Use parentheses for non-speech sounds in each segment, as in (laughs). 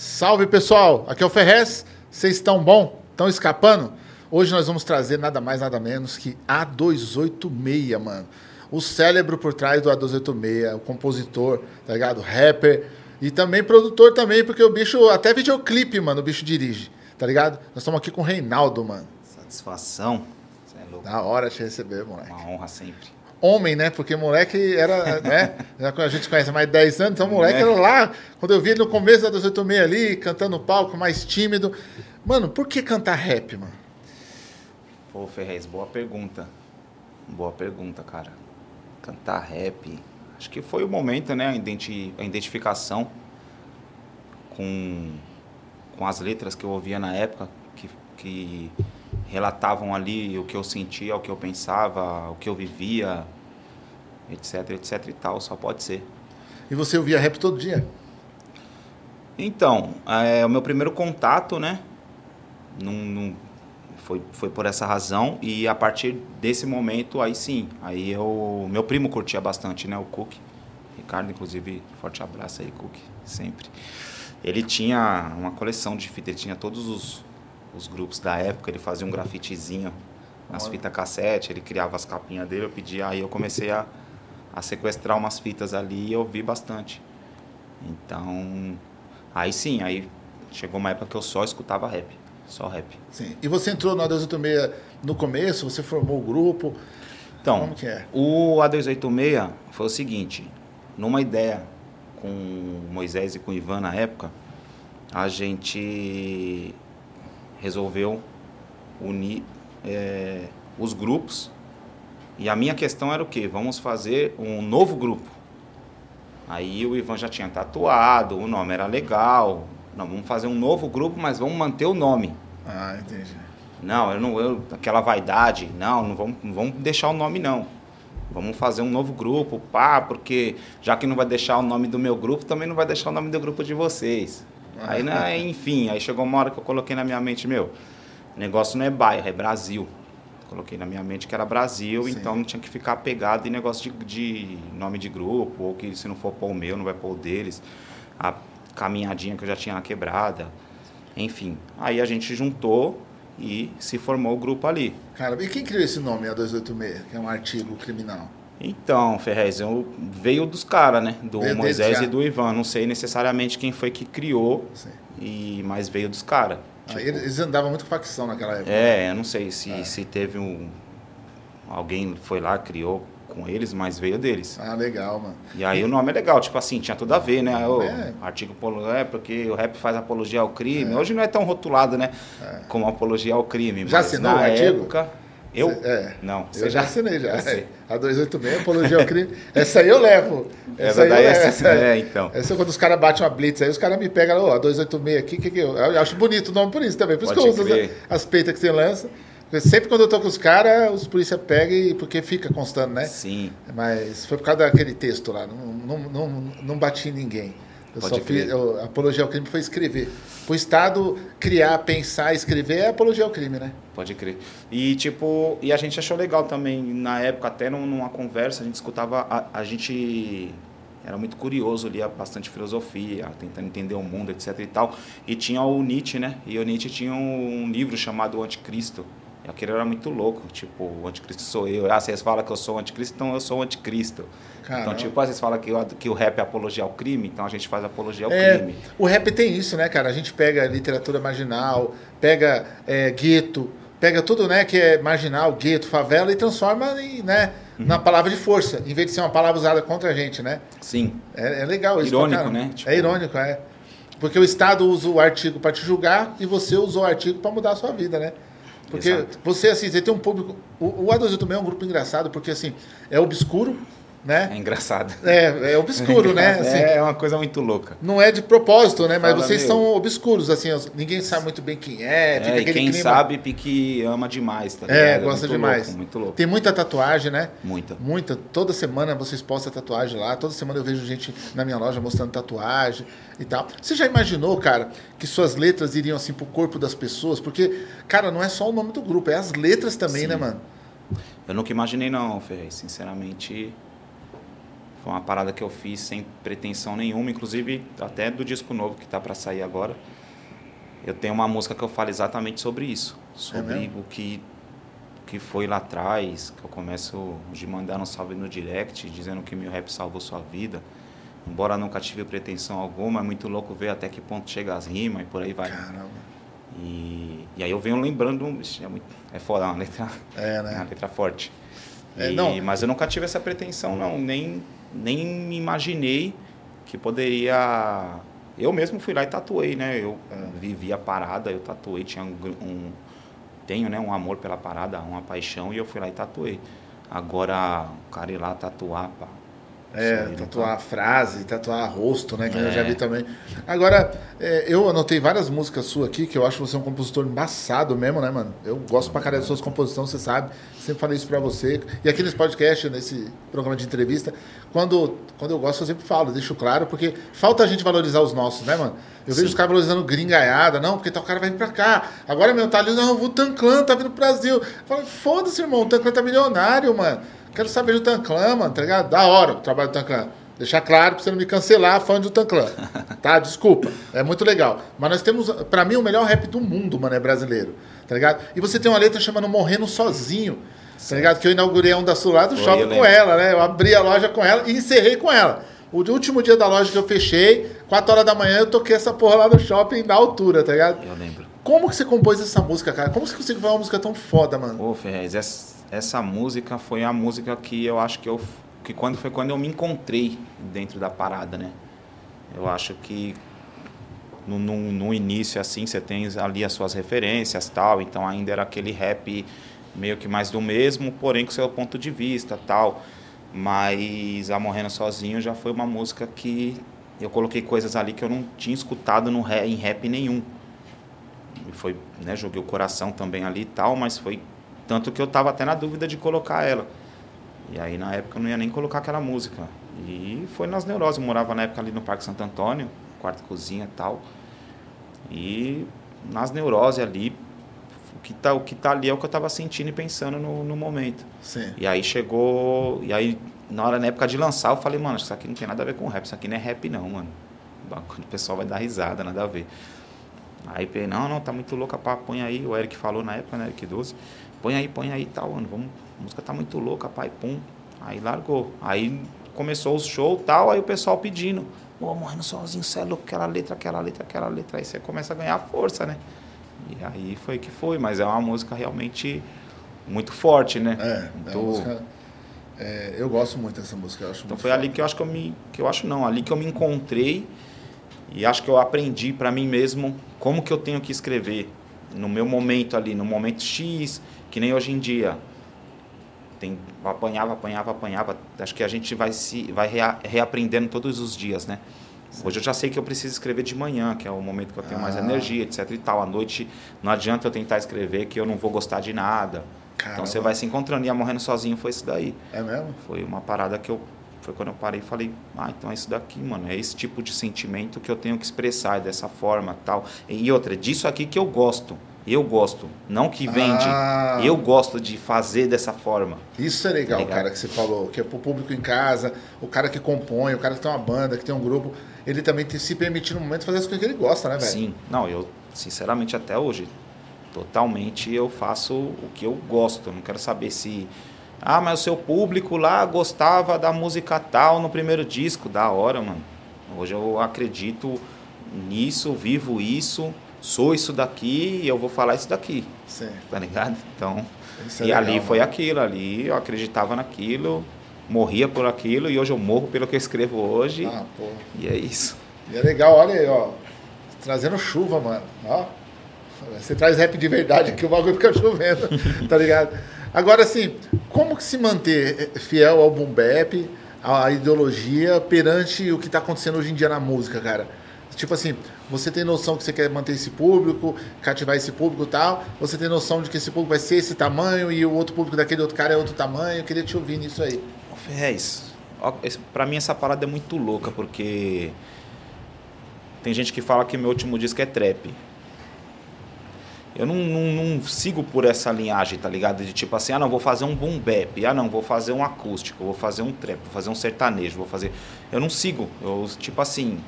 Salve pessoal, aqui é o Ferrez. Vocês estão bom? Estão escapando? Hoje nós vamos trazer nada mais, nada menos que A286, mano. O cérebro por trás do A286, o compositor, tá ligado? Rapper e também produtor também, porque o bicho, até videoclipe, mano, o bicho dirige, tá ligado? Nós estamos aqui com o Reinaldo, mano. Satisfação. Você é louco. Da hora te receber, moleque. Uma honra sempre. Homem, né? Porque moleque era, né? A gente conhece mais de 10 anos, então moleque era lá. Quando eu vi ele no começo da 286 ali, cantando no palco, mais tímido. Mano, por que cantar rap, mano? Pô, Ferrez, boa pergunta. Boa pergunta, cara. Cantar rap. Acho que foi o momento, né? A, a identificação com, com as letras que eu ouvia na época, que, que relatavam ali o que eu sentia, o que eu pensava, o que eu vivia, etc, etc e tal. Só pode ser. E você ouvia rap todo dia? Então, é, o meu primeiro contato, né? Num, num, foi, foi por essa razão e a partir desse momento aí sim aí eu meu primo curtia bastante né o Cook Ricardo inclusive forte abraço aí Cook sempre ele tinha uma coleção de fitas ele tinha todos os, os grupos da época ele fazia um grafitezinho nas Olha. fitas cassete ele criava as capinhas dele eu pedia aí eu comecei a, a sequestrar umas fitas ali e eu vi bastante então aí sim aí chegou uma época que eu só escutava rap só rap Sim. E você entrou no A286 no começo, você formou o grupo. Então, Como que é? o A286 foi o seguinte, numa ideia com Moisés e com o Ivan na época, a gente resolveu unir é, os grupos e a minha questão era o quê? Vamos fazer um novo grupo. Aí o Ivan já tinha tatuado, o nome era legal. Não, vamos fazer um novo grupo, mas vamos manter o nome. Ah, entendi. Não, eu não, eu, aquela vaidade, não, não vamos, não vamos deixar o nome não. Vamos fazer um novo grupo, pá, porque já que não vai deixar o nome do meu grupo, também não vai deixar o nome do grupo de vocês. Aí, né, enfim, aí chegou uma hora que eu coloquei na minha mente, meu, o negócio não é bairro, é Brasil. Coloquei na minha mente que era Brasil, Sim. então não tinha que ficar pegado em negócio de, de nome de grupo, ou que se não for pôr o meu, não vai pôr o deles. A caminhadinha que eu já tinha na quebrada. Enfim, aí a gente juntou e se formou o grupo ali. Cara, e quem criou esse nome, A286, que é um artigo criminal? Então, Ferrez, eu, veio dos caras, né? Do Veio Moisés e do Ivan. Não sei necessariamente quem foi que criou, Sim. e, mas veio dos caras. Ah, eles eles andavam muito com facção naquela época. É, eu não sei se, É. se teve um. Alguém foi lá, criou com eles, mas veio deles. Ah, legal, mano. E aí o nome é legal, tipo assim, tinha tudo a ver, né? O É. artigo apolo- é porque o rap faz apologia ao crime. Hoje não é tão rotulado, né? Como apologia ao crime. Já mas assinou na o artigo? época, eu? É. Não, Eu você já assinei já. (laughs) Você. A 286, apologia ao crime. Essa aí eu levo. Essa aí eu levo. essa- é, então. Essa é quando os caras batem uma blitz aí, os caras me pegam, ó, a 286 aqui, que que eu, eu acho bonito o nome por isso também. Por isso Pode que eu uso as, as peitas que você lança. Porque sempre quando eu tô com os caras, os polícia pegam e porque fica constando, né? Sim. Mas foi por causa daquele texto lá, não, não, não, não bati em ninguém. Eu Pode só fiz, crer. eu, apologia ao crime foi escrever. O Estado criar, pensar, escrever é apologia ao crime, né? Pode crer. E tipo, e a gente achou legal também, na época, até num- numa conversa, a gente escutava, a, a gente era muito curioso, lia bastante filosofia, tentando entender o mundo, etc e tal. E tinha o Nietzsche, né? E o Nietzsche tinha um livro chamado O Anticristo. E aquele era muito louco, tipo, o anticristo sou eu. Ah, vocês falam que eu sou o anticristo, então eu sou o anticristo. Caramba. Então, tipo, ah, vocês falam que, o- que o rap é apologia ao crime, então a gente faz apologia ao É, crime. o rap tem isso, né, cara? A gente pega literatura marginal, pega é, gueto, pega tudo, né, que é marginal, gueto, favela e transforma em, né, Uhum. na palavra de força, em vez de ser uma palavra usada contra a gente, né? Sim. É, é legal isso. Irônico, né? Tipo- É irônico, é. Porque o Estado usa o artigo para te julgar e você usou o artigo para mudar a sua vida, né? Porque Exato. você, assim, você tem um público. O, o A286 é um grupo engraçado, porque, assim, é obscuro, né? É engraçado. É, é obscuro, (laughs) né? Assim, É uma coisa muito louca. não é de propósito, né? Mas Fala, vocês meu. são obscuros, assim, ninguém sabe muito bem quem é, fica É, e quem clima. sabe pique ama demais, tá É, ligado? gosta muito demais. Louco, muito louco. Tem muita tatuagem, né? Muita. Muita. Toda semana vocês postam tatuagem lá. Toda semana eu vejo gente na minha loja mostrando tatuagem e tal. Você já imaginou, cara, que suas letras iriam assim pro corpo das pessoas? Porque, cara, não é só o nome do grupo, é as letras também, Sim. né, mano? Eu nunca imaginei não, Ferrez. Sinceramente, Foi uma parada que eu fiz sem pretensão nenhuma, inclusive até do disco novo que tá para sair agora. Eu tenho uma música que eu falo exatamente sobre isso, sobre É o que que foi lá atrás, que eu começo de mandar um salve no direct, dizendo que meu rap salvou sua vida. Embora nunca tive pretensão alguma, é muito louco ver até que ponto chega as rimas e por aí vai. Caramba. E, e aí eu venho lembrando, é, muito, é foda, é uma letra, É, é né? uma letra forte. É, E-. Mas eu nunca tive essa pretensão, não. Nem, nem imaginei que poderia. Eu mesmo fui lá e tatuei, né? Eu É. vivi a parada, eu tatuei, tinha um, um- Tenho, né? Um amor pela parada, uma paixão, e eu fui lá e tatuei. Agora, o cara ir lá tatuar, pá. É, tatuar frase, tatuar rosto, né? Que eu É. já vi também. Agora, é, eu anotei várias músicas suas aqui, que eu acho você um compositor embaçado mesmo, né, mano? Eu gosto pra caralho das suas composições, você sabe. Sempre falei isso pra você. E aqui nesse podcast, nesse programa de entrevista, quando, quando eu gosto, eu sempre falo, deixo claro, porque falta a gente valorizar os nossos, né, mano? Eu vejo Sim. os caras valorizando gringaiada, não, porque tal cara vai vir pra cá. Agora meu tá ali, não, o Tanclan tá vindo pro Brasil. Eu falo, foda-se, irmão, o Tanclan tá milionário, mano. Quero saber do Tanclan, mano, tá ligado? Da hora o trabalho do Tanclan. Deixar claro pra você não me cancelar, fã do Tanclan. (laughs) Tá? Desculpa. É muito legal. Mas nós temos, pra mim, o melhor rap do mundo, mano, é brasileiro. Tá ligado? E você tem uma letra chamando Morrendo Sozinho. Tá ligado? Que eu inaugurei a Onda Sul lá do shopping com ela, né? Eu abri a loja com ela e encerrei com ela. O último dia da loja que eu fechei, 4 horas da manhã, eu toquei essa porra lá no shopping na altura, tá ligado? Eu lembro. Como que você compôs essa música, cara? Como você conseguiu fazer uma música tão foda, mano? Ô, Ferrez, essa, essa música foi a música que eu acho que eu. Que quando, foi quando eu me encontrei dentro da parada, né? Eu acho que no, no, no início, assim, você tem ali as suas referências tal, então ainda era aquele rap meio que mais do mesmo, porém com seu ponto de vista tal. Mas A Morrendo Sozinho já foi uma música que eu coloquei coisas ali que eu não tinha escutado no rap, em rap nenhum. E foi, né, joguei o coração também ali tal, mas foi tanto que eu tava até na dúvida de colocar ela. E aí na época eu não ia nem colocar aquela música. E foi nas neuroses, eu morava na época ali no Parque Santo Antônio, quarto cozinha e tal. E nas neuroses ali, o que tá, o que tá ali é o que eu tava sentindo e pensando no, no momento. Sim. E aí chegou. E aí, na hora, na época de lançar, eu falei, mano, isso aqui não tem nada a ver com rap, isso aqui não é rap não, mano. O pessoal vai dar risada, nada a ver. Aí pensei, não, não, tá muito louca, pá, põe aí, o Eric falou na época, né, Eric 12, põe aí, põe aí e tal, mano, vamos, a música tá muito louca, pai, pum. Aí largou. Aí começou os shows e tal, aí o pessoal pedindo, ô, morrendo sozinho, você é louco, aquela letra, aquela letra, aquela letra. Aí você começa a ganhar força, né? E aí foi que foi, mas é uma música realmente muito forte, né? É, é muito... uma música. é, eu gosto muito dessa música. Eu acho Então foi ali que eu acho que eu me. Que eu acho não, ali que eu me encontrei e acho que eu aprendi para mim mesmo como que eu tenho que escrever no meu momento ali, no momento X, que nem hoje em dia. Tem, apanhava, apanhava, apanhava. Acho que a gente vai se vai rea- reaprendendo todos os dias, né? Hoje eu já sei que eu preciso escrever de manhã, que é o momento que eu tenho mais Ah. energia, etc e tal. À noite não adianta eu tentar escrever que eu não vou gostar de nada. Então Caramba. você vai se encontrando e a morrendo sozinho foi isso daí. É mesmo? Foi uma parada que eu. Foi quando eu parei e falei, ah, então é isso daqui, mano. É esse tipo de sentimento que eu tenho que expressar é dessa forma tal. E outra, é disso aqui que eu gosto. Eu gosto. Não que vende. Ah. Eu gosto de fazer dessa forma. Isso é legal, Legal. cara, que você falou, que é pro público em casa, o cara que compõe, o cara que tem uma banda, que tem um grupo, ele também tem se permitir no momento fazer as coisas que ele gosta, né, velho? Sim. Não, eu, sinceramente, até hoje, totalmente eu faço o que eu gosto. Não quero saber se. Ah, mas o seu público lá gostava da música tal no primeiro disco. Da hora, mano. Hoje eu acredito nisso, vivo isso, sou isso daqui e eu vou falar isso daqui. Sim. Tá ligado? Então. É e legal, ali foi mano. aquilo, ali eu acreditava naquilo, morria por aquilo e hoje eu morro pelo que eu escrevo hoje. Ah, porra. E é isso. E é legal, olha aí, ó. Trazendo chuva, mano. Ó. Você traz rap de verdade aqui, o bagulho fica chovendo, (laughs) tá ligado? Agora, assim, como se manter fiel ao boom bap, à ideologia, perante o que tá acontecendo hoje em dia na música, cara? Tipo assim, você tem noção que você quer manter esse público, cativar esse público e tal, você tem noção de que esse público vai ser esse tamanho e o outro público daquele outro cara é outro tamanho, eu queria te ouvir nisso aí. Ferrez, esse- pra mim essa parada é muito louca, porque tem gente que fala que meu último disco é trap. Eu não, não, não, sigo por essa linhagem, tá ligado? De tipo assim, ah não, vou fazer um boom bap, ah não, vou fazer um acústico, vou fazer um trap, vou fazer um sertanejo, vou fazer. Eu não sigo. Eu, tipo assim,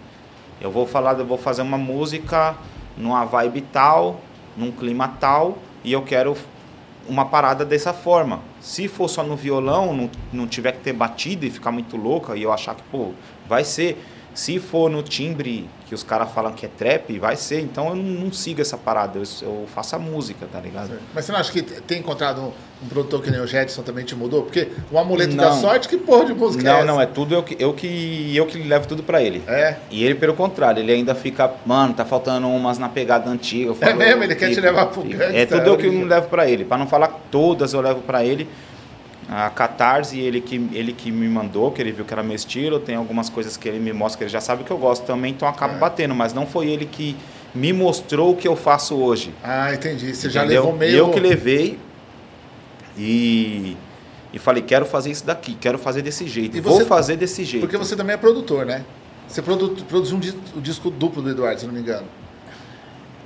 eu vou falar, eu vou fazer uma música numa vibe tal, num clima tal, e eu quero uma parada dessa forma. Se for só no violão, não, não tiver que ter batido e ficar muito louca, e eu achar que, pô, vai ser. Se for no timbre que os caras falam que é trap, vai ser. Então eu não, não sigo essa parada, eu, eu, faço a música, tá ligado? Mas você não acha que ter encontrado um, um, produtor que nem o Jetson também te mudou? Porque o amuleto não. da sorte, que porra de música não, é? Não, não, é tudo eu que, eu que eu que levo tudo pra ele. É. E ele, pelo contrário, ele ainda fica, mano, tá faltando umas na pegada antiga. Falo, é mesmo? Ele quer te levar pro gangsta, É tudo eu que eu levo pra ele. Pra não falar todas, eu levo pra ele a Catarse, ele que, ele que me mandou, que ele viu que era meu estilo, tem algumas coisas que ele me mostra que ele já sabe que eu gosto também, então acaba é. batendo, mas não foi ele que me mostrou o que eu faço hoje. Ah, entendi. Você já levou meio. Eu que levei e, e falei, quero fazer isso daqui, quero fazer desse jeito, e vou você, fazer desse jeito. Porque você também é produtor, né? Você produziu um disco, um disco duplo do Eduardo, se não me engano.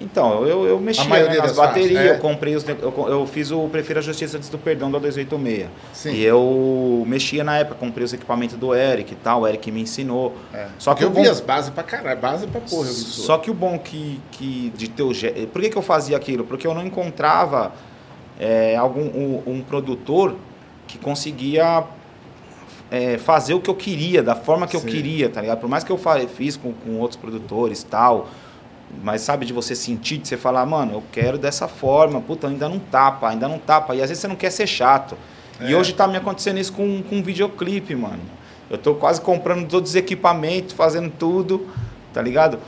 Então, eu, eu mexia né, nas baterias, é. eu comprei os, eu, eu, fiz o Prefiro a Justiça antes do Perdão da 286. Sim. E eu mexia na época, comprei os equipamentos do Eric e tal, o Eric me ensinou. É. Só que eu bom, vi as bases pra caralho, base pra porra. Só que o bom que, que de ter o Por que, que eu fazia aquilo? Porque eu não encontrava é, algum um, um, produtor que conseguia é, fazer o que eu queria, da forma que Sim. eu queria, tá ligado? Por mais que eu fiz com, com outros produtores tal mas sabe de você sentir, de você falar, mano, eu quero dessa forma, puta, ainda não tapa, ainda não tapa. E às vezes você não quer ser chato. É. E hoje tá me acontecendo isso com, com um videoclipe, mano. Eu tô quase comprando todos os equipamentos, fazendo tudo, tá ligado?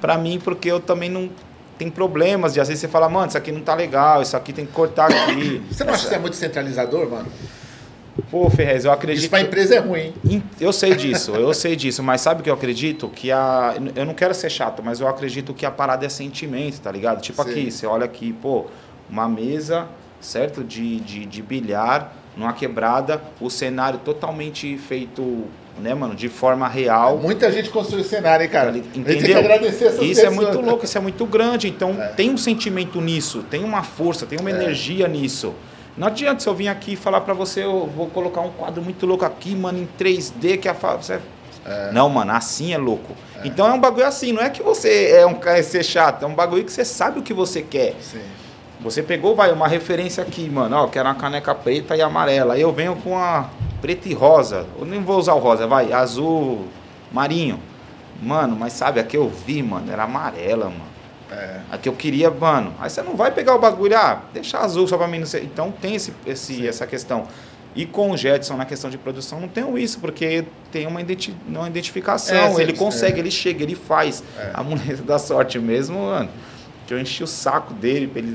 Pra mim, porque eu também não tem problemas. E às vezes você fala, mano, isso aqui não tá legal, isso aqui tem que cortar aqui. (coughs) Você não acha que você é muito centralizador, mano? Pô, Ferrez, eu acredito. Isso para a empresa é ruim. Eu sei disso, eu sei disso, mas sabe o que eu acredito? Que a. Eu não quero ser chato, mas eu acredito que a parada é sentimento, tá ligado? Tipo Sim. aqui, você olha aqui, pô, uma mesa, certo? De, de, de bilhar, numa quebrada, o cenário totalmente feito né, mano, de forma real. Muita gente construiu cenário, hein, cara? Entendeu? A gente tem que agradecer essas Isso pessoas. é muito louco, isso é muito grande. Então, é. tem um sentimento nisso, tem uma força, tem uma é. energia nisso. Não adianta se eu vir aqui falar para você, eu vou colocar um quadro muito louco aqui, mano, em 3D, que a você... É. Não, mano, assim é louco. É. Então é um bagulho assim, não é que você é um cara ser chato, é um bagulho que você sabe o que você quer. Sim. Você pegou, vai, uma referência aqui, mano, ó, quero uma caneca preta e amarela. Aí eu venho com a preta e rosa. Eu nem vou usar o rosa, vai, azul marinho. Mano, mas sabe, a que eu vi, mano, era amarela, mano. É. A que eu queria, mano. Aí você não vai pegar o bagulho, ah, deixa azul só pra mim não ser. Então tem esse, esse, essa questão. E com o Jetson na questão de produção não tenho isso, porque tem uma, identi uma identificação. É, ele consegue, é. ele chega, ele faz. É. A mulher (laughs) da sorte mesmo, mano. Que eu enchi o saco dele, ele,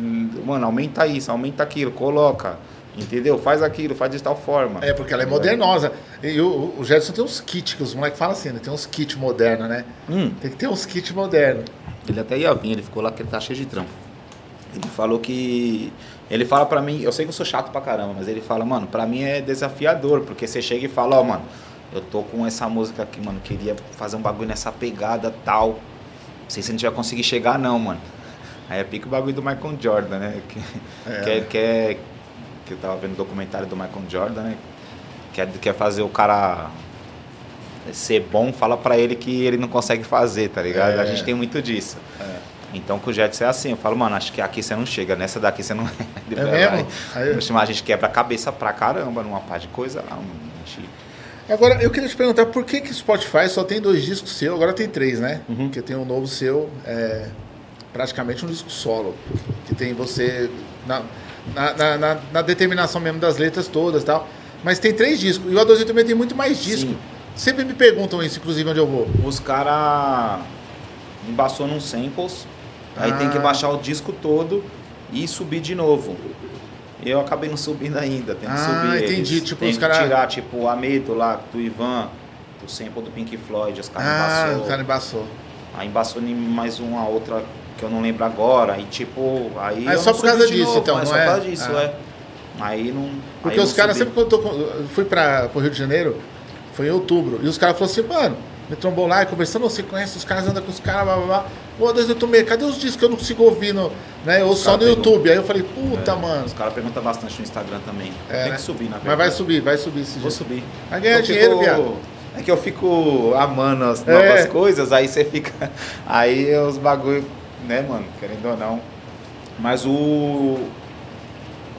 mano, aumenta isso, aumenta aquilo, coloca. Entendeu? Faz aquilo, faz de tal forma. É, porque ela é modernosa. E o, o Jetson tem uns kits, que os moleques falam assim, né? Tem uns kits modernos, né? Hum. Tem que ter uns kits modernos. Ele até ia vir, ele ficou lá que ele tá cheio de trampo. Ele falou que. Ele fala pra mim, eu sei que eu sou chato pra caramba, mas ele fala, mano, pra mim é desafiador, porque você chega e fala, ó, oh, mano, eu tô com essa música aqui, mano, queria fazer um bagulho nessa pegada tal. Não sei se a gente vai conseguir chegar, não, mano. Aí é pique o bagulho do Michael Jordan, né? Que é, que, que, é, que eu tava vendo o documentário do Michael Jordan, né? Quer, quer fazer o cara ser bom, fala para ele que ele não consegue fazer, tá ligado? É. A gente tem muito disso. É. Então com o Jets é assim, eu falo, mano, acho que aqui você não chega, nessa daqui você não. (laughs) é mesmo? Aí... A gente quebra a cabeça pra caramba numa parte de coisa lá. Gente... Agora, eu queria te perguntar por que que Spotify só tem dois discos seu, agora tem três, né? Uhum. Porque tem um novo seu, é, praticamente um disco solo, que tem você na, na, na, na determinação mesmo das letras todas e tal. Mas tem três discos, e o A2 também tem muito mais disco. Sim. Sempre me perguntam isso, inclusive, onde eu vou. Os caras embaçou num samples, ah. aí tem que ah. baixar o disco todo e subir de novo. Eu acabei não subindo ainda, tem que ah, subir. entendi. Eles. Tipo, tem os que cara... tirar, tipo, o Ameto lá, do Ivan, o sample do Pink Floyd, os caras ah, embaçou. Ah, cara embaçou. Aí embaçou em mais uma outra que eu não lembro agora. E tipo, aí. Ah, é só por causa disso, novo, então, é não só é? por causa disso, ah. é. Aí não. Porque aí os caras, sempre quando eu tô, fui para o Rio de Janeiro, foi em outubro. E os caras falaram assim, mano, me trombou lá, conversando, você conhece os caras, anda com os caras, blá blá blá. Pô, Deus, eu tomei, cadê os discos que eu não consigo ouvir no, né? Ou só no cara YouTube. Aí eu falei, puta, mano. Os caras perguntam bastante no Instagram também. É, Tem né? que subir, na verdade. Mas vai subir, vai subir esse Vou dia. subir. Vai ganhar Eu dinheiro, fico- viado. É que eu fico amando as É. novas coisas, aí você fica. (laughs) Aí os bagulho, né, mano? Querendo ou não. Mas o.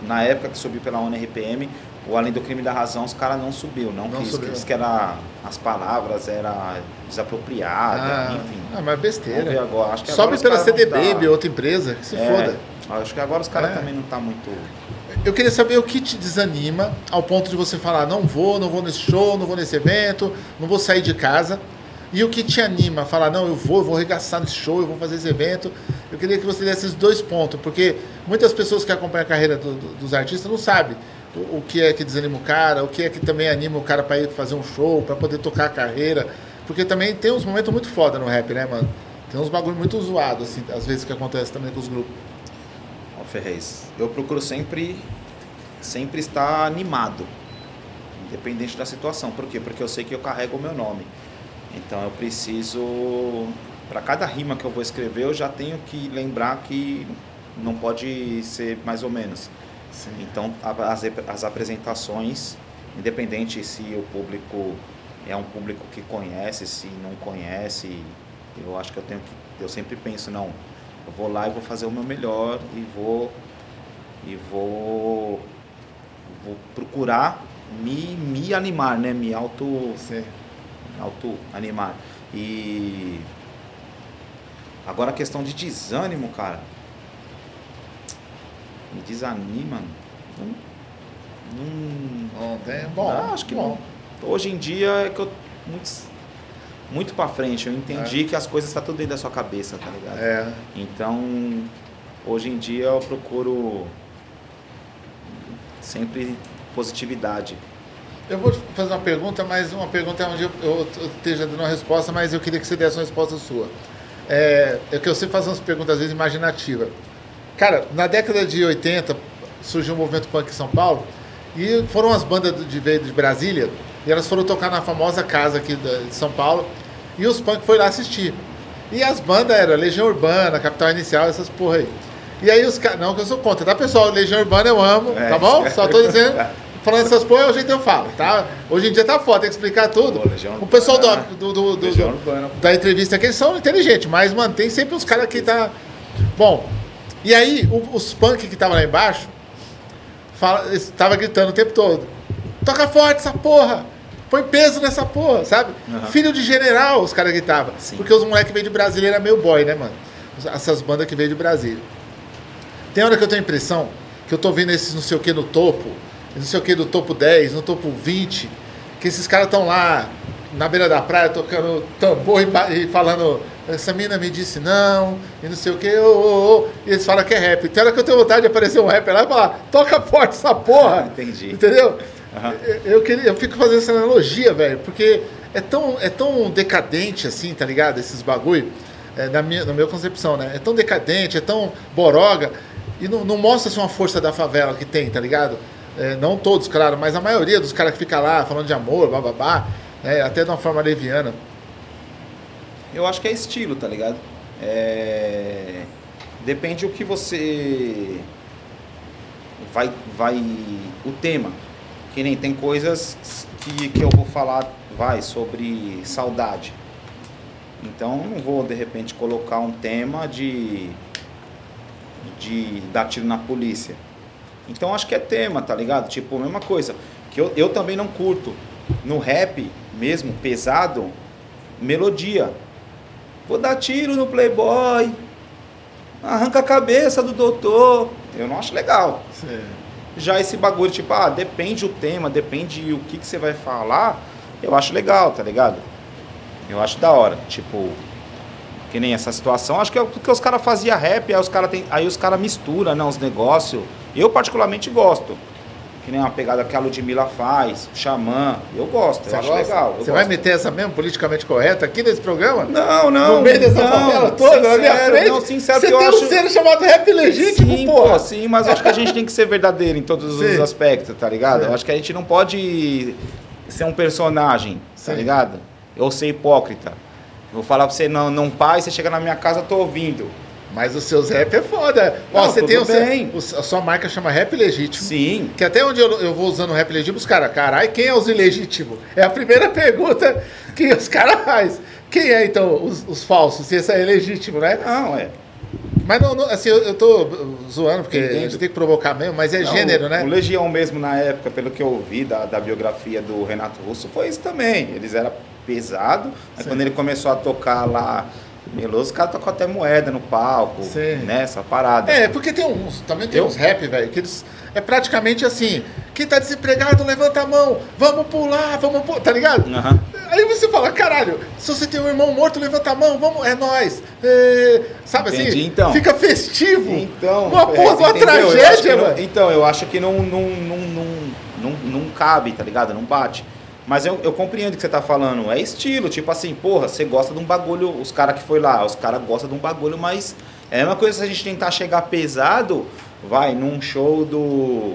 Na época que subiu pela ONU RPM, o Além do Crime da Razão, os caras não subiu. Não, Não quis, subiu. quis que era. As palavras era desapropriada, Ah, enfim. ah, mas besteira. agora. Acho que Sobe pela caras vão CD dar- Baby, outra empresa, que se É, foda. Acho que agora os caras É. também não tá muito. Eu queria saber o que te desanima ao ponto de você falar, não vou, não vou nesse show, não vou nesse evento, não vou sair de casa. E o que te anima a falar, não, eu vou, eu vou arregaçar nesse show, eu vou fazer esse evento. Eu queria que você desse esses dois pontos, porque muitas pessoas que acompanham a carreira do- do- dos artistas não sabem o, que é que desanima o cara, o que é que também anima o cara para ir fazer um show, para poder tocar a carreira. Porque também tem uns momentos muito foda no rap, né, mano? Tem uns bagulho muito zoado, assim, às vezes que acontece também com os grupos. Ó, Ferrez, eu procuro sempre, sempre estar animado, independente da situação. Por quê? Porque eu sei que eu carrego o meu nome. Então eu preciso, para cada rima que eu vou escrever, eu já tenho que lembrar que não pode ser mais ou menos. Então a- as, as apresentações, independente se o público é um público que conhece, se não conhece, eu acho que eu tenho que, eu sempre penso não, eu vou lá e vou fazer o meu melhor e vou e vou vou procurar me, me animar, né? Me auto Sim. auto animar. E agora a questão de desânimo, cara. Me desanima. Não, não, Não tem? Bom, Ah, acho que bom. Hoje em dia é que eu muito muito para frente, eu entendi que as coisas estão tudo dentro da sua cabeça, tá ligado? É. Então, hoje em dia eu procuro sempre positividade. Eu vou fazer uma pergunta, mas uma pergunta é onde eu, eu esteja dando uma resposta, mas eu queria que você desse uma resposta sua. É, é que eu sempre faço umas perguntas, às vezes, imaginativas. Cara, na década de 80 surgiu um movimento punk em São Paulo e foram as bandas de, veio de Brasília e elas foram tocar na famosa casa aqui de São Paulo e os punk foram lá assistir. E as bandas eram Legião Urbana, Capital Inicial, essas porra aí. E aí os caras. Não, que eu sou contra, tá, pessoal? Legião Urbana eu amo, É. tá bom? Só tô dizendo. (laughs) Falando essas porra, é o jeito que eu falo, tá? Hoje em dia tá foda, tem que explicar tudo. Pô, o pessoal do, Urbana. do, do- do- do- da entrevista aqui, eles são inteligentes, mas, mano, tem sempre uns caras que tá. Bom, e aí o- os punk que estavam lá embaixo tava gritando o tempo todo. Toca forte essa porra! Põe peso nessa porra, sabe? Aham. Filho de general, os caras gritavam. Sim. Porque os moleques veio de Brasília era meio boy, né, mano? Essas bandas que veio de Brasília. Tem hora que eu tenho a impressão que eu tô vendo esses não sei o que no topo, não sei o que do topo 10, no topo 20, que esses caras estão lá na beira da praia tocando tambor e, e falando, essa mina me disse não, e não sei o que, ô, ô, ô, e eles falam que é rap. Tem hora que eu tenho vontade de aparecer um rapper lá e falar, toca forte essa porra. (laughs) Entendi. Entendeu? Aham. Eu, eu queria, eu fico fazendo essa analogia, velho, porque é tão, é tão decadente assim, tá ligado? Esses bagulho, é, na, minha, na minha concepção, né? É tão decadente, é tão boroga, e não, não mostra assim, uma força da favela que tem, tá ligado? É, não todos, claro, mas a maioria dos caras que fica lá falando de amor, bababá, né? até de uma forma leviana. Eu acho que é estilo, tá ligado? É... Depende o que você vai, vai, o tema. Que nem tem coisas que, que eu vou falar, vai, sobre saudade. Então não vou de repente colocar um tema de de dar tiro na polícia. Então acho que é tema, tá ligado? Tipo, mesma coisa. Que eu, eu também não curto. No rap mesmo, pesado, melodia. Vou dar tiro no playboy. Arranca a cabeça do doutor. Eu não acho legal. Já esse bagulho, tipo, ah, depende o tema, depende o que, que você vai falar, eu acho legal, tá ligado? Eu acho da hora. Tipo, que nem essa situação. Acho que é porque os caras faziam rap, aí os caras aí os cara misturam né, os negócios. Eu particularmente gosto. Que nem uma pegada que a Ludmilla faz, Xamã. Eu gosto, Você eu acho legal. eu Você vai meter essa mesmo politicamente correta aqui nesse programa? Não, não. no meio dessa não, favela toda, na minha sincero, frente? Não, sincero, você eu tem acho... um ser chamado rap legítimo, Sim, porra. pô, sim, mas eu acho que a gente tem que ser verdadeiro em todos Sim. os aspectos, tá ligado? Sim. Eu acho que a gente não pode ser um personagem, tá Sim. ligado? Ou ser hipócrita. Eu vou falar pra você, não, não pai, você chega na minha casa, eu tô ouvindo. Mas os seus rap é foda. Ó, Não, você tudo tem bem. o- a sua marca chama Rap Legítimo. Sim. Que até onde eu, eu vou usando o rap legítimo, os caras, caralho, quem é os ilegítimos? É a primeira (laughs) pergunta que os caras fazem. Quem é, então, os, os falsos? Se esse é legítimo, né? Não, é. Mas não, não, assim, eu, eu tô zoando, porque a Entendo. gente tem que provocar mesmo, mas é Não, gênero, né? O Legião mesmo, na época, pelo que eu vi da, da biografia do Renato Russo, foi isso também. Eles eram aí Sim. quando ele começou a tocar lá Meloso, os caras tocou até moeda no palco, Sim. né? Essa parada. É, porque tem uns, também tem Eu? uns rap, velho, que eles. É praticamente assim: quem tá desempregado, levanta a mão, vamos pular, vamos pular, tá ligado? Aham. Aí você fala, caralho, se você tem um irmão morto, levanta a mão, vamos, é nós. É, sabe assim? Entendi, então. Fica festivo. Então, uma é, porra, uma entendeu? Eu tragédia, não- mano. Então, eu acho que não, não, não, não, não, não cabe, tá ligado? Não bate. Mas eu, eu compreendo o que você tá falando. É estilo, tipo assim, porra, você gosta de um bagulho, os caras que foi lá, os caras gostam de um bagulho, mas é a mesma coisa se a gente tentar chegar pesado, vai, num show do.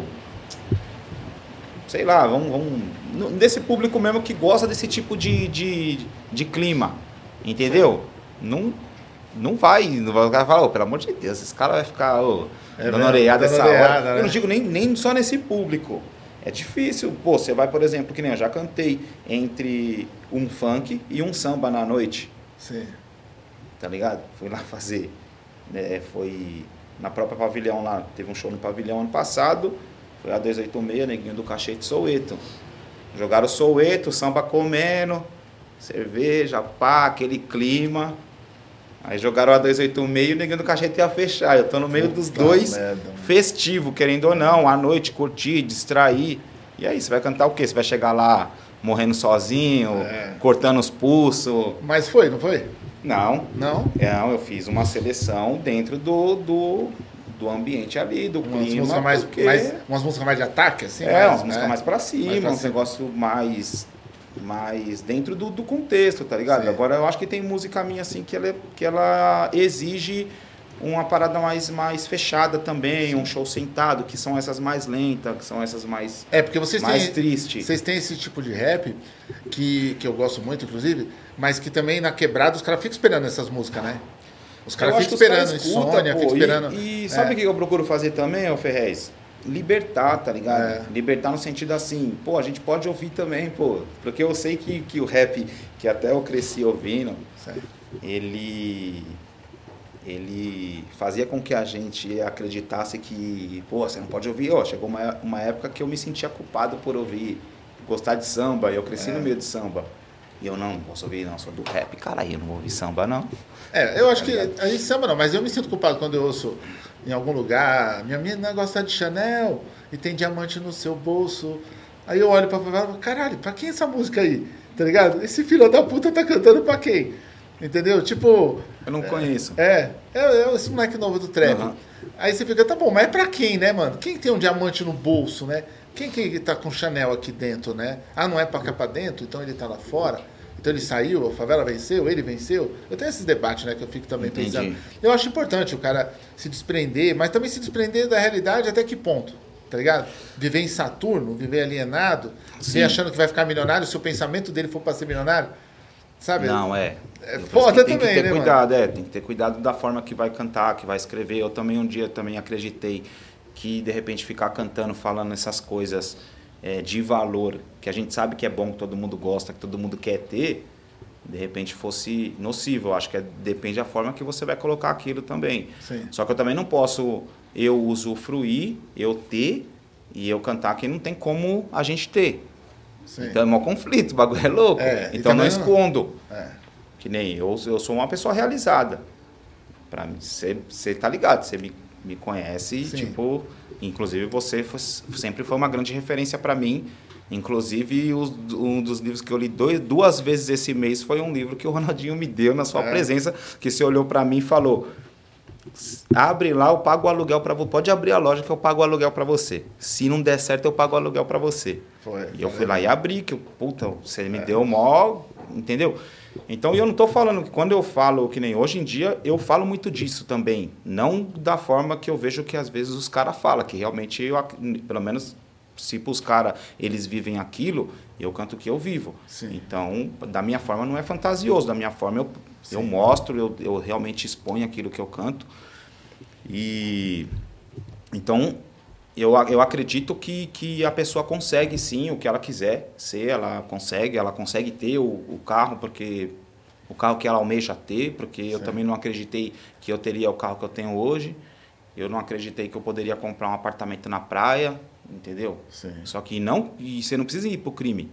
Sei lá, vamos. vamos desse público mesmo que gosta desse tipo de, de, de clima. Entendeu? Não, não vai. Não vai o cara falar, ô, pelo amor de Deus, esse cara vai ficar ô, É dando mesmo, orelhada dando essa orelhada, hora. né? Eu não digo nem, nem só nesse público. É difícil. Pô, você vai, por exemplo, que nem eu já cantei entre um funk e um samba na noite, Sim. tá ligado? Fui lá (laughs) fazer. né, foi na própria pavilhão lá. Teve um show no pavilhão ano passado. Foi a 286, neguinho do cachete Soueto. Jogaram Soueto, samba comendo, cerveja, pá, aquele clima. Aí jogaram a 286 e o neguinho do cachete ia fechar. Eu tô no meio dos Puta dois, merda, festivo, querendo ou não, à noite, curtir, distrair. E aí, você vai cantar o quê? Você vai chegar lá morrendo sozinho, É. cortando os pulsos? Mas foi, não foi? Não. Não? Não, eu fiz uma seleção dentro do, do, do ambiente ali, do Umas clima. músicas mais, porque- mais, umas músicas mais de ataque, assim? é, mais, umas músicas né? mais pra cima, Mais pra um cima. negócio mais, mais dentro do, do contexto, tá ligado? Sim. Agora eu acho que tem música minha assim que ela, que ela exige uma parada mais, mais fechada também, um show sentado, que são essas mais lentas, que são essas mais, É, porque vocês mais têm, tristes. vocês têm esse tipo de rap, que, que eu gosto muito, inclusive, mas que também na quebrada os caras ficam esperando essas músicas, né? Os caras ficam esperando caras escutam, insônia, ficam esperando. E, e sabe É. o que eu procuro fazer também, ô Ferrez? Libertar, tá ligado? É. Libertar no sentido assim, pô, a gente pode ouvir também, pô. Porque eu sei que, que o rap, que até eu cresci ouvindo, Certo. ele ele fazia com que a gente acreditasse que, pô, você não pode ouvir. Ó, chegou uma, uma época que eu me sentia culpado por ouvir, gostar de samba. Eu cresci É. no meio de samba. E eu não, não posso ouvir, não, sou do rap, caralho, eu não vou ouvir samba, não. É, eu acho Tá que a gente samba não, mas eu me sinto culpado quando eu ouço em algum lugar, minha menina gosta de Chanel e tem diamante no seu bolso. Aí eu olho pra favela e falo, caralho, pra quem é essa música aí? Tá ligado? Esse filho da puta tá cantando pra quem? Entendeu? Tipo, Eu não conheço. é, é, é esse moleque novo do trap. Aham. Aí você fica, tá bom, mas é pra quem, né, mano? Quem tem um diamante no bolso, né? Quem que tá com Chanel aqui dentro, né? Ah, não é pra cá pra dentro, então ele tá lá fora. Então ele saiu, a favela venceu, ele venceu. Eu tenho esses debates, né, que eu fico também Entendi. pensando. Eu acho importante o cara se desprender, mas também se desprender da realidade até que ponto, tá ligado? Viver em Saturno, viver alienado, viver achando que vai ficar milionário, se o pensamento dele for pra ser milionário, sabe? Não, é. É foda tem, também, que ter né, mano? cuidado, é. Tem que ter cuidado da forma que vai cantar, que vai escrever. Eu também um dia também acreditei que de repente ficar cantando, falando essas coisas é, de valor, que a gente sabe que é bom, que todo mundo gosta, que todo mundo quer ter, de repente fosse nocivo. Eu acho que é- depende da forma que você vai colocar aquilo também. Sim. Só que eu também não posso eu usufruir, eu ter e eu cantar que não tem como a gente ter. Sim. Então é um conflito, o bagulho é louco. É, então não escondo. É. Que nem eu, eu sou uma pessoa realizada. Pra mim, você você tá ligado, você me, me conhece, Sim. tipo, inclusive você foi- sempre foi uma grande referência pra mim. Inclusive, os- um dos livros que eu li dois, duas vezes esse mês foi um livro que o Ronaldinho me deu na sua É. presença, que você olhou pra mim e falou: abre lá, eu pago o aluguel para você. Pode abrir a loja que eu pago o aluguel pra você. Se não der certo, eu pago o aluguel pra você. Foi. E eu fui lá e abri, que puta, você me deu mó, entendeu? Então, eu não tô falando que quando eu falo, que nem hoje em dia, eu falo muito disso também. Não da forma que eu vejo que às vezes os caras falam, que realmente, eu, pelo menos se pros caras eles vivem aquilo, eu canto o que eu vivo. Sim. Então, da minha forma não é fantasioso, da minha forma eu, eu mostro, eu, eu realmente exponho aquilo que eu canto. E então eu, eu acredito que, que a pessoa consegue sim o que ela quiser ser, ela consegue, ela consegue ter o, o carro porque o carro que ela almeja ter, porque eu também não acreditei que eu teria o carro que eu tenho hoje. Eu não acreditei que eu poderia comprar um apartamento na praia, entendeu? Sim. Só que não, e você não precisa ir pro crime.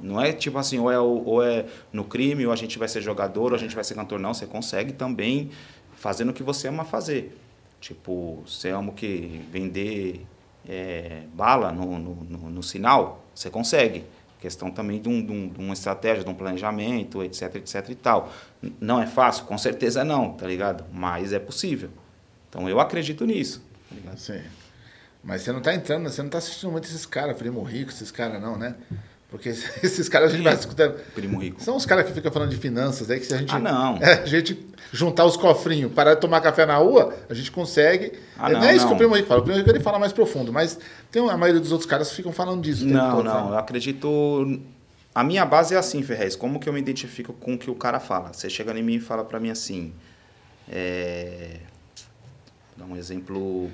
Não é tipo assim, ou é, ou é no crime, ou a gente vai ser jogador, ou a gente vai ser cantor. Não, você consegue também fazendo o que você ama fazer. Tipo, você ama o que? Vender é, bala no, no, no, no sinal, você consegue questão também de, um, de, um, de, uma estratégia, de um planejamento, etc, etc e tal. Não é fácil? Com certeza não, tá ligado? Mas é possível. Então eu acredito nisso. Tá? Sim. Mas você não tá entrando, você não tá assistindo muito esses caras, Primo Rico, esses caras não, né? Porque (laughs) esses caras a gente vai escutando. Primo Rico. São os caras que ficam falando de finanças aí, que se a gente. Ah, não. (laughs) É, a gente juntar os cofrinhos, parar de tomar café na rua, a gente consegue. Ah, não, não, é isso não. que o Primo Rico fala. O Primo Rico ele fala mais profundo, mas tem a maioria dos outros caras ficam falando disso. Não, todo, não. sabe? Eu acredito. A minha base é assim, Ferrez. Como que eu me identifico com o que o cara fala? Você chega em mim e fala pra mim assim. É... Dá um exemplo.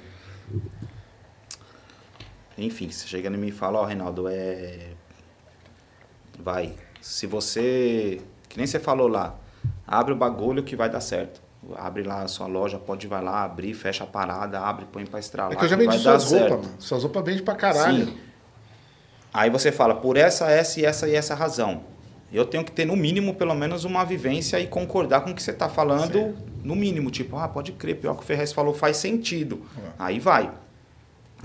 Enfim, você chega em mim e fala, ó, Reinaldo, é. Vai. Se você. Que nem você falou lá. Abre o bagulho que vai dar certo. Abre lá a sua loja, pode vai lá, abrir, fecha a parada, abre, põe pra estralar. É que eu já vendi suas roupas, mano. Suas roupas vende pra caralho. Sim. Aí você fala, por essa, essa e essa e essa razão. Eu tenho que ter, no mínimo, pelo menos uma vivência e concordar com o que você está falando, no mínimo. Tipo, ah, pode crer, pior que o Ferrez falou, faz sentido. Aí vai.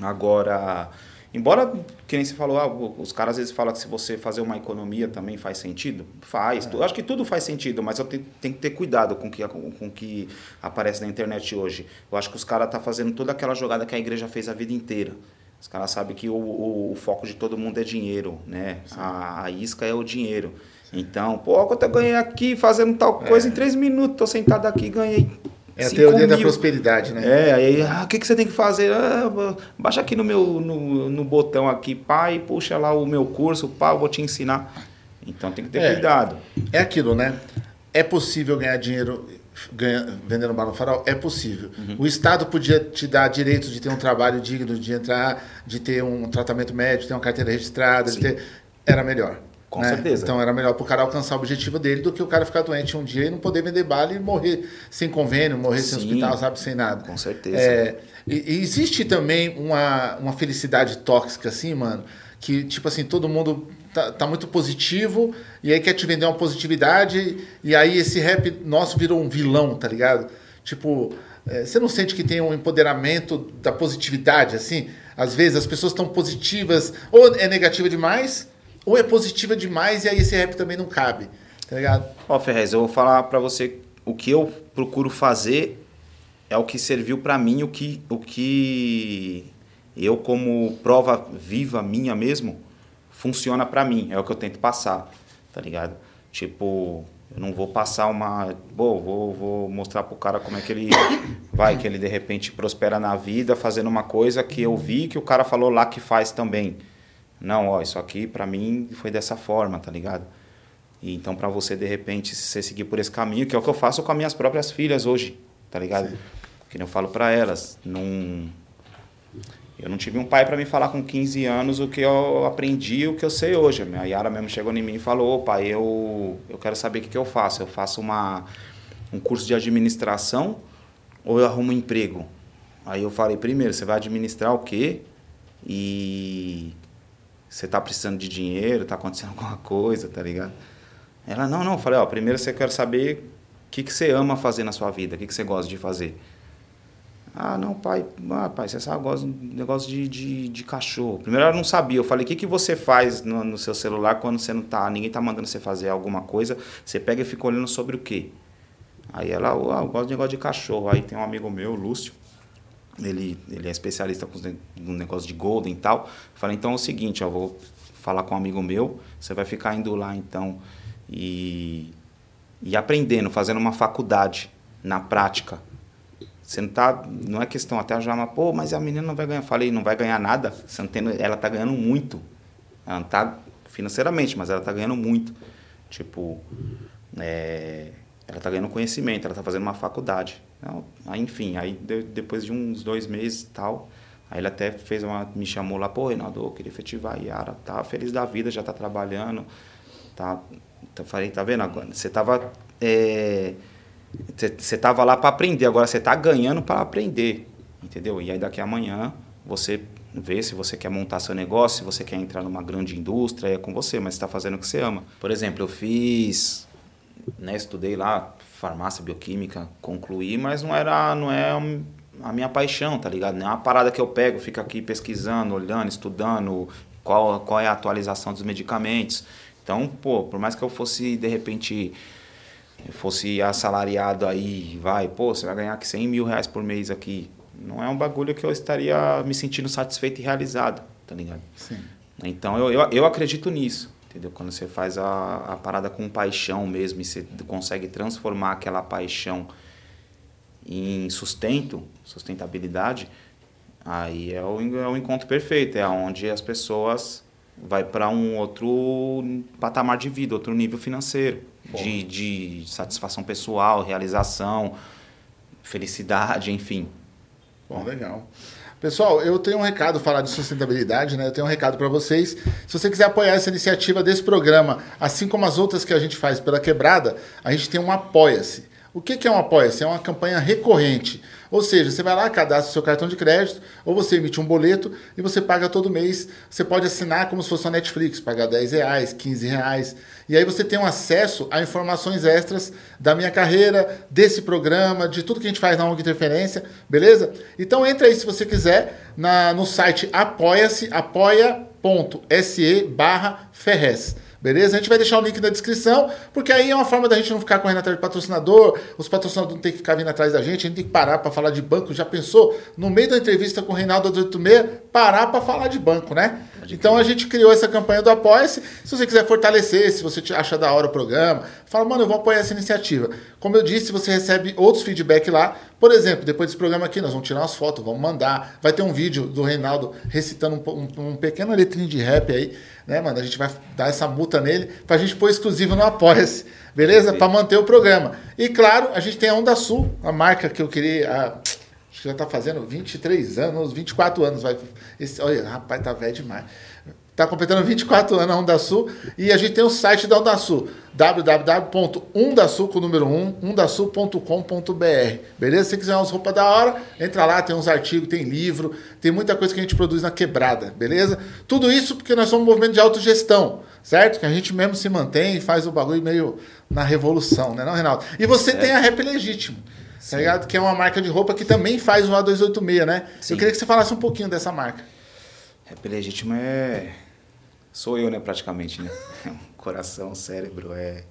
Agora, embora, que nem você falou, ah, os caras às vezes falam que se você fazer uma economia também faz sentido. Faz. Tu- Acho que tudo faz sentido, mas eu tenho, tenho que ter cuidado com o que, com o que aparece na internet hoje. Eu acho que os caras estão fazendo toda aquela jogada que a igreja fez a vida inteira. Os caras sabem que o, o, o foco de todo mundo é dinheiro, né? A, a isca é o dinheiro. Então, pô, quanto eu ganhei aqui fazendo tal coisa em três minutos, tô sentado aqui, ganhei. É a teoria da mil. prosperidade, né? É, aí, ah, o que, que você tem que fazer? Ah, ba- baixa aqui no meu no, no botão aqui, e puxa lá o meu curso, pá, eu vou te ensinar. Então tem que ter É. cuidado. É aquilo, né? É possível ganhar dinheiro ganha- vendendo bala no farol? É possível. Uhum. O Estado podia te dar direitos de ter um trabalho digno, de entrar, de ter um tratamento médico, de ter uma carteira registrada, de Sim. ter... Era melhor. Com né? certeza. Então era melhor pro cara alcançar o objetivo dele do que o cara ficar doente um dia e não poder vender bala e morrer sem convênio, morrer sem Sim. hospital, sabe, sem nada. Com certeza. É, e, e existe também uma, uma felicidade tóxica, assim, mano, que, tipo assim, todo mundo tá, tá muito positivo e aí quer te vender uma positividade e aí esse rap nosso virou um vilão, tá ligado? Tipo, é, você não sente que tem um empoderamento da positividade, assim? Às vezes as pessoas estão positivas, ou é negativa demais, ou é positiva demais e aí esse rap também não cabe, tá ligado? Ó, Ferrez, eu vou falar pra você o que eu procuro fazer é o que serviu pra mim, o que, o que eu como prova viva minha mesmo funciona pra mim, é o que eu tento passar, tá ligado? Tipo, eu não vou passar uma, pô, vou, vou mostrar pro cara como é que ele (coughs) vai, que ele de repente prospera na vida fazendo uma coisa que eu vi que o cara falou lá que faz também. Não, ó, isso aqui pra mim foi dessa forma, tá ligado? E então, para você, de repente, se você seguir por esse caminho, que é o que eu faço com as minhas próprias filhas hoje, tá ligado? Que nem eu falo para elas, não... Eu não tive um pai para me falar com 15 anos o que eu aprendi o que eu sei hoje. A minha Yara mesmo chegou em mim e falou, ô pai, eu, eu quero saber o que, que eu faço. Eu faço uma, um curso de administração ou eu arrumo um emprego? Aí eu falei, primeiro, você vai administrar o quê? E você tá precisando de dinheiro, tá acontecendo (laughs) alguma coisa, tá ligado? Ela, não, não. Eu falei, ó, primeiro você quer saber o que, que você ama fazer na sua vida, o que, que você gosta de fazer. Ah, não, pai, ah, pai, você sabe, eu gosto de negócio de, de, de cachorro. Primeiro ela não sabia. Eu falei, o que, que você faz no, no seu celular quando você não tá, ninguém tá mandando você fazer alguma coisa, você pega e fica olhando sobre o quê? Aí ela, ah, eu gosto de negócio de cachorro. Aí tem um amigo meu, Lúcio, ele, ele é especialista com no negócio de golden e tal. Eu falei, então é o seguinte, eu vou falar com um amigo meu, você vai ficar indo lá então e, e aprendendo, fazendo uma faculdade na prática. Você não tá. Não é questão até já, mas, pô, mas a menina não vai ganhar. Falei, não vai ganhar nada. Você não tem, ela tá ganhando muito. Ela não tá financeiramente, mas ela tá ganhando muito. Tipo, é, ela tá ganhando conhecimento, ela tá fazendo uma faculdade. Então, aí, enfim, aí de, depois de uns dois meses e tal, aí ele até fez uma. me chamou lá, pô, Reinaldo, eu queria efetivar a Yara, tá feliz da vida, já tá trabalhando. Tá, tá, falei, tá vendo agora? Você tava. É, você estava lá para aprender, agora você está ganhando para aprender, entendeu? E aí daqui amanhã você vê se você quer montar seu negócio, se você quer entrar numa grande indústria, é com você, mas está fazendo o que você ama. Por exemplo, eu fiz, né, estudei lá farmácia bioquímica, concluí, mas não era, não é a minha paixão, tá ligado? Não é uma parada que eu pego, fico aqui pesquisando, olhando, estudando qual, qual é a atualização dos medicamentos. Então, pô, por mais que eu fosse de repente fosse assalariado aí, vai, pô, você vai ganhar aqui 100 mil reais por mês aqui. Não é um bagulho que eu estaria me sentindo satisfeito e realizado, tá ligado? Sim. Então eu, eu, eu acredito nisso, entendeu? Quando você faz a, a parada com paixão mesmo e você consegue transformar aquela paixão em sustento, sustentabilidade, aí é o, é o encontro perfeito, é onde as pessoas vai para um outro patamar de vida, outro nível financeiro de, de satisfação pessoal, realização, felicidade, enfim. Bom, legal. Pessoal, eu tenho um recado falar de sustentabilidade, né? Eu tenho um recado para vocês. Se você quiser apoiar essa iniciativa desse programa, assim como as outras que a gente faz pela quebrada, a gente tem um apoia-se. O que é um apoia-se? É uma campanha recorrente. Ou seja, você vai lá, cadastra o seu cartão de crédito, ou você emite um boleto e você paga todo mês. Você pode assinar como se fosse a Netflix, pagar 10 reais, 15 reais. E aí você tem um acesso a informações extras da minha carreira, desse programa, de tudo que a gente faz na ONG Interferência, beleza? Então entra aí se você quiser na, no site apoia-se, apoia.se barra Ferrez. Beleza? A gente vai deixar o link na descrição, porque aí é uma forma da gente não ficar correndo atrás de patrocinador, os patrocinadores não tem que ficar vindo atrás da gente, a gente tem que parar para falar de banco. Já pensou? No meio da entrevista com o Reinaldo 86, parar para falar de banco, né? Então a gente criou essa campanha do Apoia-se. Se você quiser fortalecer, se você acha da hora o programa, fala, mano, eu vou apoiar essa iniciativa. Como eu disse, você recebe outros feedback lá. Por exemplo, depois desse programa aqui, nós vamos tirar umas fotos, vamos mandar. Vai ter um vídeo do Reinaldo recitando um, um, um pequeno letrinho de rap aí, né, mano? A gente vai dar essa multa nele pra gente pôr exclusivo no Apoia-se, beleza? Para manter o programa. E claro, a gente tem a Onda Sul, a marca que eu queria. A, já tá fazendo 23 anos, 24 anos. Vai, esse, olha, rapaz, tá velho demais. Está completando 24 anos a Onda Sul e a gente tem o site da Onda Sul, www.undasul com o número 1, undasul.com.br. Beleza? Se você quiser umas roupas da hora, entra lá, tem uns artigos, tem livro, tem muita coisa que a gente produz na quebrada, beleza? Tudo isso porque nós somos um movimento de autogestão, certo? Que a gente mesmo se mantém e faz o bagulho meio na revolução, né, não, Reinaldo? E você tem a Rap Legítimo. Tá ligado? Que é uma marca de roupa que também faz o A286, né? Sim. Eu queria que você falasse um pouquinho dessa marca. Rap Legítimo é sou eu, né, praticamente, né? (laughs) Coração, cérebro, é.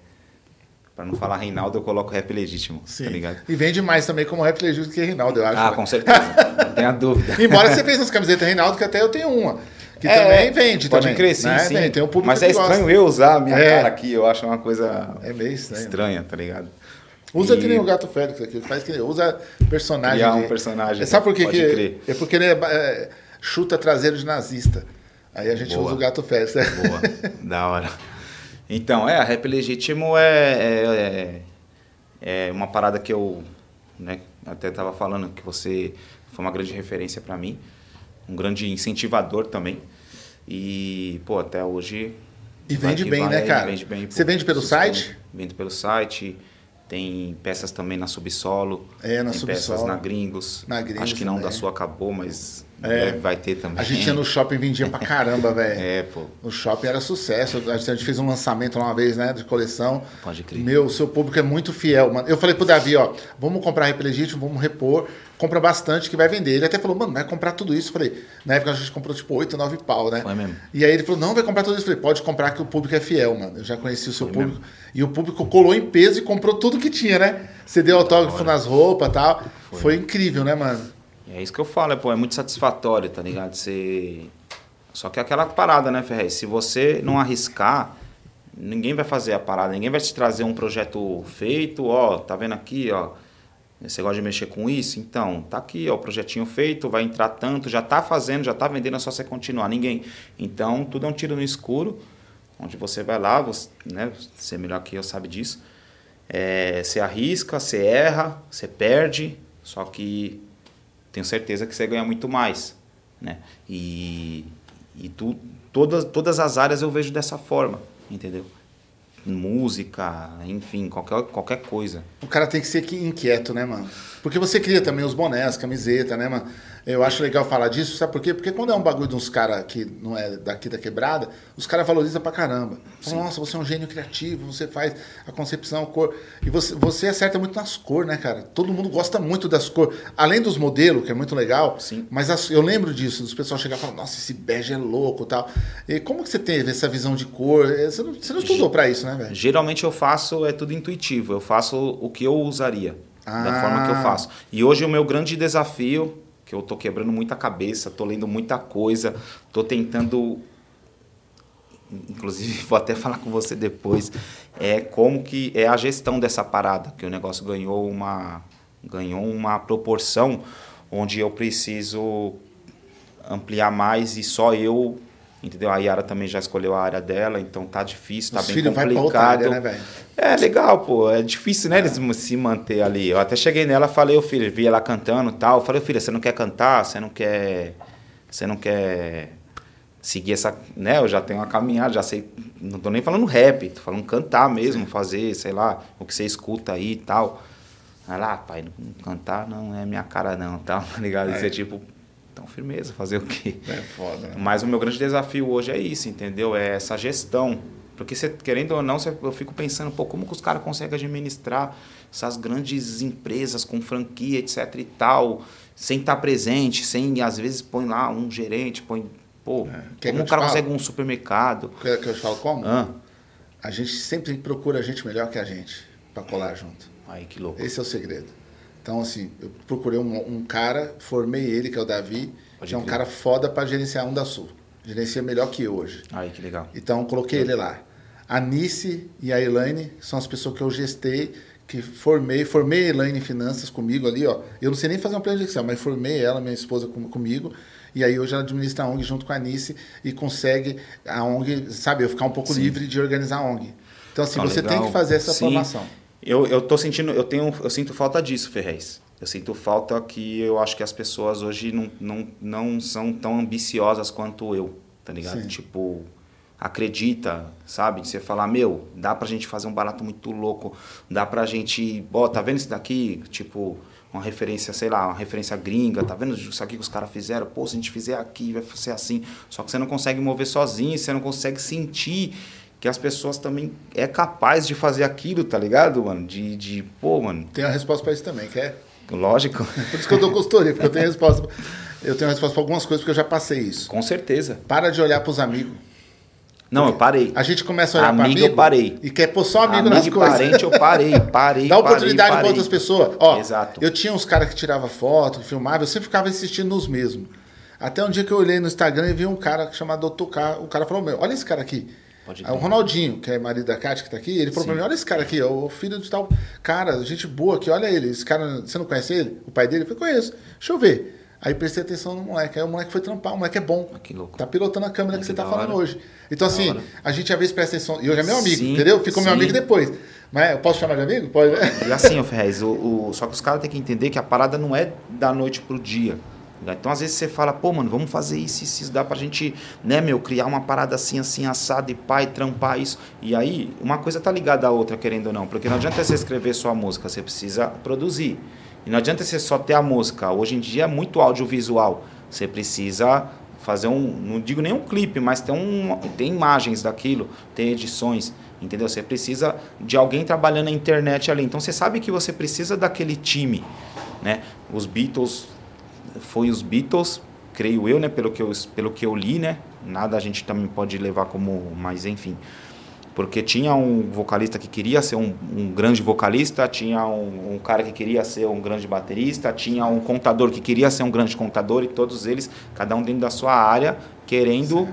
Pra não falar Reinaldo, eu coloco rap legítimo, tá Sim. tá ligado? E vende mais também como rap legítimo que Reinaldo, eu acho. Ah, né? com certeza, não tenha (laughs) dúvida. Embora você fez as camisetas Reinaldo, que até eu tenho uma. Que é, também vende pode também. crescer, né? sim. tem um público Mas é estranho gosta. eu usar a minha é. cara aqui, eu acho uma coisa é meio estranho, estranha, tá ligado? Usa e... que nem o Gato Félix aqui, faz que usa personagem. Criar um personagem. Sabe por quê? que crer. É porque ele é, é, chuta traseiro de nazista. Aí a gente Boa. usa o gato festa. Boa, da hora. Então, é, a rap legítimo é, é, é, é uma parada que eu né, até estava falando que você foi uma grande referência para mim, um grande incentivador também. E, pô, até hoje. E vende bem, vai, né, cara? Vende bem, você vende pelo site? Vende pelo site. Tem peças também na Subsolo. É, na tem Subsolo. peças na Gringos. Na Gringos. Acho que não também. da sua acabou, mas é. Vai ter também. A gente ia no shopping vendia pra caramba, (laughs) velho. É, pô. No shopping era sucesso. A gente fez um lançamento lá uma vez, né? De coleção. Pode crer. Meu, o seu público é muito fiel, mano. Eu falei pro Davi, ó, vamos comprar Rap Legítimo, vamos repor. Compra bastante que vai vender. Ele até falou, mano, vai comprar tudo isso. Eu falei, na época a gente comprou tipo 8, 9 pau, né? Foi mesmo. E aí ele falou, não, vai comprar tudo isso. Eu falei, pode comprar que o público é fiel, mano. Eu já conheci o seu Foi público. Mesmo. E o público colou em peso e comprou tudo que tinha, né? Você deu autógrafo nas roupas e tal. Foi. Foi incrível, né, mano? É isso que eu falo, é, pô, é muito satisfatório, tá ligado? Você... Só que é aquela parada, né, Ferrez? Se você não arriscar, ninguém vai fazer a parada, ninguém vai te trazer um projeto feito, ó, tá vendo aqui, ó. Você gosta de mexer com isso? Então, tá aqui, ó, o projetinho feito, vai entrar tanto, já tá fazendo, já tá vendendo, é só você continuar. Ninguém. Então, tudo é um tiro no escuro, onde você vai lá, você, né, você é melhor que eu sabe disso. É, você arrisca, você erra, você perde, só que tenho certeza que você ganha muito mais, né? E, e tu, todas, todas as áreas eu vejo dessa forma, entendeu? música, enfim, qualquer, qualquer coisa. O cara tem que ser inquieto, né, mano? Porque você cria também os bonés, camiseta, né, mano? Eu acho legal falar disso, sabe por quê? Porque quando é um bagulho de uns caras que não é daqui da quebrada, os caras valorizam pra caramba. Falam, Nossa, você é um gênio criativo, você faz a concepção, a cor. E você, você acerta muito nas cores, né, cara? Todo mundo gosta muito das cores. Além dos modelos, que é muito legal, Sim. mas as, eu lembro disso, dos pessoal chegar e falar, nossa, esse bege é louco tal. E como que você teve essa visão de cor? Você não, você não estudou pra isso, né, velho? Geralmente eu faço, é tudo intuitivo. Eu faço o que eu usaria, ah. da forma que eu faço. E hoje o meu grande desafio que eu tô quebrando muita cabeça, tô lendo muita coisa, tô tentando inclusive (laughs) vou até falar com você depois, é como que é a gestão dessa parada, que o negócio ganhou uma ganhou uma proporção onde eu preciso ampliar mais e só eu entendeu? A Yara também já escolheu a área dela, então tá difícil, tá Os bem complicado. Área, né, é legal, pô, é difícil, né, é. eles se manter ali. Eu até cheguei nela, falei, ô filho, vi ela cantando, tal. Eu falei, filha, você não quer cantar? Você não quer você não quer seguir essa, né? Eu já tenho uma caminhada, já sei, não tô nem falando rap, tô falando cantar mesmo, Sim. fazer, sei lá, o que você escuta aí e tal. Aí lá, pai, cantar não é minha cara não, tal, tá ligado? É. Isso é tipo, então, firmeza, fazer o quê? É foda. Né? Mas o meu grande desafio hoje é isso, entendeu? É essa gestão. Porque, você, querendo ou não, você, eu fico pensando, pô, como que os caras conseguem administrar essas grandes empresas com franquia, etc e tal, sem estar presente, sem, às vezes, põe lá um gerente, põe. Pô, é. como o cara consegue um supermercado? Quer que eu te falo como? Ah. A gente sempre procura a gente melhor que a gente para colar junto. Aí, que louco. Esse é o segredo. Então, assim, eu procurei um, um cara, formei ele, que é o Davi, Pode que é um cara foda para gerenciar um da Sul. Gerencia melhor que eu hoje. Aí, que legal. Então, coloquei ele lá. A Nice e a Elaine são as pessoas que eu gestei, que formei. Formei a Elaine em finanças comigo ali, ó. Eu não sei nem fazer um plano de Excel, mas formei ela, minha esposa, com, comigo. E aí hoje ela administra a ONG junto com a Nice e consegue a ONG, sabe, eu ficar um pouco Sim. livre de organizar a ONG. Então, assim, ah, você legal. tem que fazer essa Sim. formação. Eu, eu tô sentindo, eu tenho, eu sinto falta disso, Ferrez. Eu sinto falta que eu acho que as pessoas hoje não, não, não são tão ambiciosas quanto eu, tá ligado? Sim. Tipo, acredita, sabe? Você falar, meu, dá pra gente fazer um barato muito louco, dá pra gente, ó, oh, tá vendo isso daqui? Tipo, uma referência, sei lá, uma referência gringa, tá vendo isso aqui que os caras fizeram? Pô, se a gente fizer aqui, vai ser assim. Só que você não consegue mover sozinho, você não consegue sentir que as pessoas também é capaz de fazer aquilo, tá ligado, mano? De, de pô, mano. Tem a resposta para isso também, quer? Lógico. Por isso que eu dou consultoria, porque eu tenho resposta. Eu tenho resposta para algumas coisas porque eu já passei isso. Com certeza. Para de olhar para os amigos. Não, eu parei. A gente começa a olhar para amigo, amigo eu parei. e quer pôr só amigo, amigo nas coisas. parente eu parei, (laughs) parei. Dá oportunidade para outras pessoas. Ó, Exato. Eu tinha uns caras que tiravam foto, que filmavam, eu sempre ficava assistindo nos mesmos. Até um dia que eu olhei no Instagram e vi um cara chamado Dr. K. O cara falou: Meu, olha esse cara aqui. Aí o Ronaldinho, que é marido da Kátia, que tá aqui, ele falou Sim. pra mim, olha esse cara aqui, o filho de tal cara, gente boa aqui, olha ele. Esse cara, você não conhece ele? O pai dele? Eu falei, conheço. Deixa eu ver. Aí prestei atenção no moleque. Aí o moleque foi trampar, o moleque é bom. Ah, que louco. Tá pilotando a câmera que, que você tá falando hoje. Então, assim, a gente às vezes presta atenção. E hoje é meu amigo, sim, entendeu? Ficou sim. meu amigo depois. Mas eu posso chamar de amigo? Pode, né? E assim, o Ferrez, o, o, só que os caras têm que entender que a parada não é da noite pro dia. Então, às vezes você fala, pô, mano, vamos fazer isso, isso, isso, dá pra gente, né, meu, criar uma parada assim, assim, assada e pai, trampar isso. E aí, uma coisa tá ligada à outra, querendo ou não, porque não adianta você escrever só a música, você precisa produzir. E não adianta você só ter a música. Hoje em dia é muito audiovisual. Você precisa fazer um, não digo nem um clipe, mas tem, um, tem imagens daquilo, tem edições, entendeu? Você precisa de alguém trabalhando na internet ali. Então você sabe que você precisa daquele time, né? Os Beatles foi os Beatles, creio eu, né, pelo que eu, pelo que eu li, né? Nada a gente também pode levar como, mas enfim. Porque tinha um vocalista que queria ser um, um grande vocalista, tinha um, um, cara que queria ser um grande baterista, tinha um contador que queria ser um grande contador, e todos eles, cada um dentro da sua área, querendo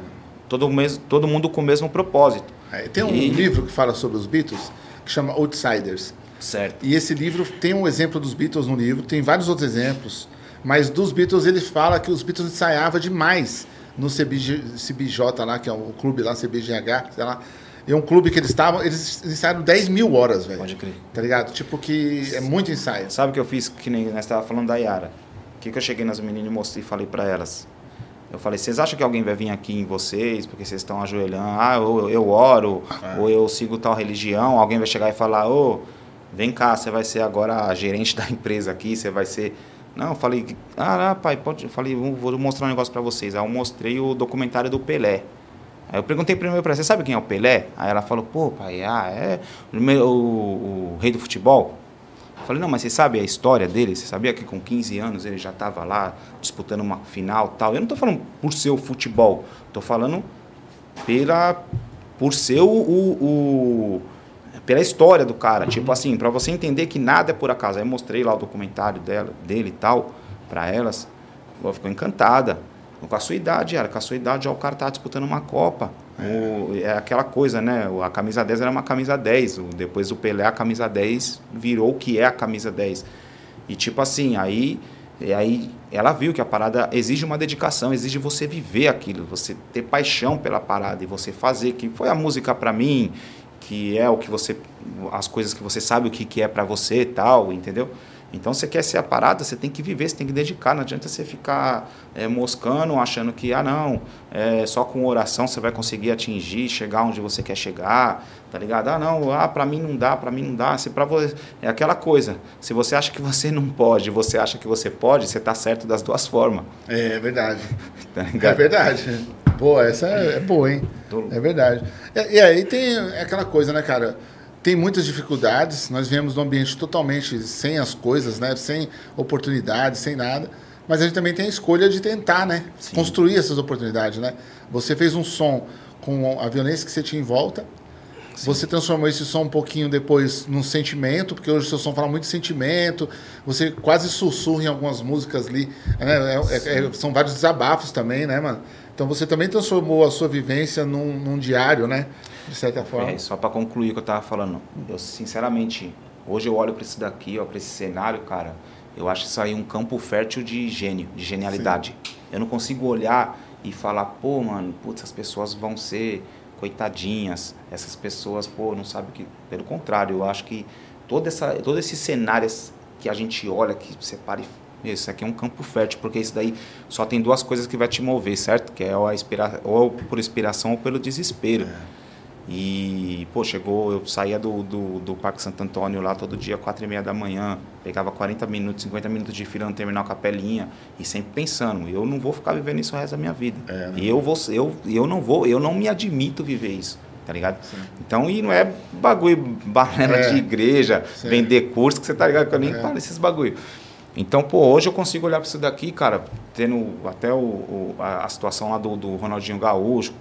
todo, mesmo, todo mundo com o mesmo propósito. É, tem um e... livro que fala sobre os Beatles que chama Outsiders. Certo. E esse livro tem um exemplo dos Beatles no livro, tem vários outros exemplos, mas dos Beatles ele fala que os Beatles ensaiavam demais no CBJ, CBJ lá, que é o clube lá, CBGH, sei lá. É um clube que eles estavam, eles ensaiaram 10 mil horas, velho. Pode crer. Tá ligado? Tipo que é muito ensaio. Sabe o que eu fiz, que nem nós estávamos falando da Yara? O que, que eu cheguei nas meninas e mostrei e falei para elas? Eu falei, vocês acham que alguém vai vir aqui em vocês porque vocês estão ajoelhando? Ah, eu, eu oro, É. ou eu sigo tal religião. Alguém vai chegar e falar, ô, vem cá, você vai ser agora a gerente da empresa aqui, você vai ser... Não, falei, ah, ah, pai, pode... Falei, vou mostrar um negócio para vocês. Aí eu mostrei o documentário do Pelé. Aí eu perguntei primeiro para ela, você sabe quem é o Pelé? Aí ela falou, pô, pai, ah, é o, o- o rei do futebol? Eu falei, não, mas você sabe a história dele? Você sabia que com 15 anos ele já estava lá disputando uma final tal? Eu não estou falando por ser o futebol, estou falando pela, por ser o- o- pela história do cara. Tipo assim, para você entender que nada é por acaso. Aí eu mostrei lá o documentário dela, dele e tal, para elas. Ela ficou encantada. Com a sua idade, era. Com a sua idade, já o cara tá disputando uma Copa. O- é aquela coisa, né? A camisa 10 era uma camisa 10. O- Depois o Pelé, a camisa 10 virou o que é a camisa 10. E tipo assim, aí, e aí ela viu que a parada exige uma dedicação, exige você viver aquilo, você ter paixão pela parada e você fazer, que foi a música pra mim, que é o que você. as coisas que você sabe o que, que é pra você e tal, entendeu? Então você quer ser a parada, você tem que viver, você tem que dedicar. Não adianta você ficar é, moscando, achando que, ah, não, é, só com oração você vai conseguir atingir, chegar onde você quer chegar, tá ligado? Ah, não, ah, pra mim não dá, pra mim não dá. Se pra você, é aquela coisa. Se você acha que você não pode, você acha que você pode, você tá certo das duas formas. É verdade. (laughs) Tá É verdade. Boa, essa é, é boa, hein? É verdade. E, e aí tem aquela coisa, né, cara? Tem muitas dificuldades. Nós viemos num ambiente totalmente sem as coisas, né? Sem oportunidades, sem nada. Mas a gente também tem a escolha de tentar, né? Sim. Construir essas oportunidades, né? Você fez um som com a violência que você tinha em volta. Você transformou esse som um pouquinho depois num sentimento, porque hoje o seu som fala muito de sentimento. Você quase sussurra em algumas músicas ali. né? É- é- é- são vários desabafos também, né, mano? Então você também transformou a sua vivência num, num diário, né? De certa forma. É, só para concluir o que eu tava falando, eu sinceramente, hoje eu olho para isso daqui, para esse cenário, cara, eu acho isso aí um campo fértil de gênio, de genialidade. Eu não consigo olhar e falar, pô, mano, putz, as pessoas vão ser coitadinhas, essas pessoas, pô, não sabem o que. Pelo contrário, eu acho que toda essa, todo esse cenário que a gente olha, que e meu, isso aqui é um campo fértil, porque isso daí só tem duas coisas que vai te mover, certo? Que é ou, a inspira... ou por inspiração ou pelo desespero. E, pô, chegou, eu saía do, do, do Parque Santo Antônio lá todo dia, quatro e meia da manhã, pegava 40 minutos, 50 minutos de fila no terminal Capelinha, e sempre pensando, eu não vou ficar vivendo isso o resto da minha vida. É, né? Eu, vou, eu, eu não vou, eu não me admito viver isso, tá ligado? Então, e não é bagulho, (laughs) balela É. de igreja, Sim. vender curso, que você tá ligado que eu nem É. paro esses bagulho. Então, pô, hoje eu consigo olhar para isso daqui, cara, tendo até o, o- a, a situação lá do, do Ronaldinho Gaúcho,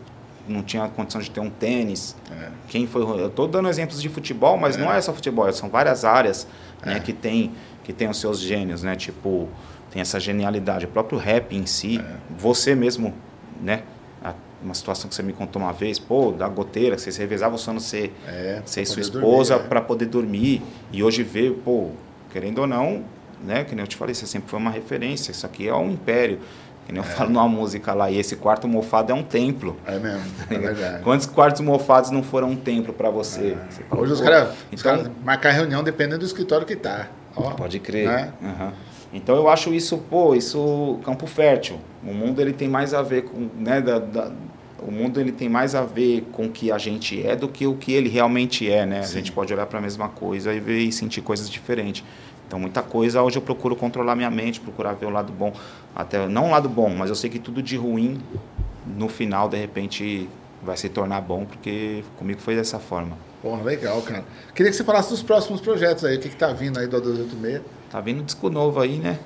não tinha condição de ter um tênis. É. Quem foi. Eu estou dando exemplos de futebol, mas não é só futebol, são várias áreas né, É. que tem que tem os seus gênios, né? Tipo, tem essa genialidade. O próprio rap em si, É. você mesmo, né? Uma situação que você me contou uma vez, pô, da goteira, que vocês revezavam o sono ser, É, ser sua esposa é. para poder dormir. E hoje vê, pô, querendo ou não, né? Que nem eu te falei, você sempre foi uma referência. Isso aqui é um império. Que nem eu falo numa música lá, e esse quarto mofado é um templo. É mesmo, (laughs) é verdade. Quantos quartos mofados não foram um templo para você? Você fala, Hoje os caras Então, marcar reunião dependendo do escritório que tá. Ó, pode crer. né? Aham. Então eu acho isso, pô, isso campo fértil. O mundo ele tem mais a ver com, né, da, da- o mundo ele tem mais a ver com o que a gente é do que o que ele realmente é, né? A Sim. gente pode olhar para a mesma coisa e ver e sentir coisas diferentes. Então muita coisa hoje eu procuro controlar minha mente, procurar ver o lado bom, até não o lado bom, mas eu sei que tudo de ruim no final de repente vai se tornar bom, porque comigo foi dessa forma. Porra, legal, cara. Queria que você falasse dos próximos projetos aí. O que, que tá vindo aí do 286? Tá vindo disco novo aí, né?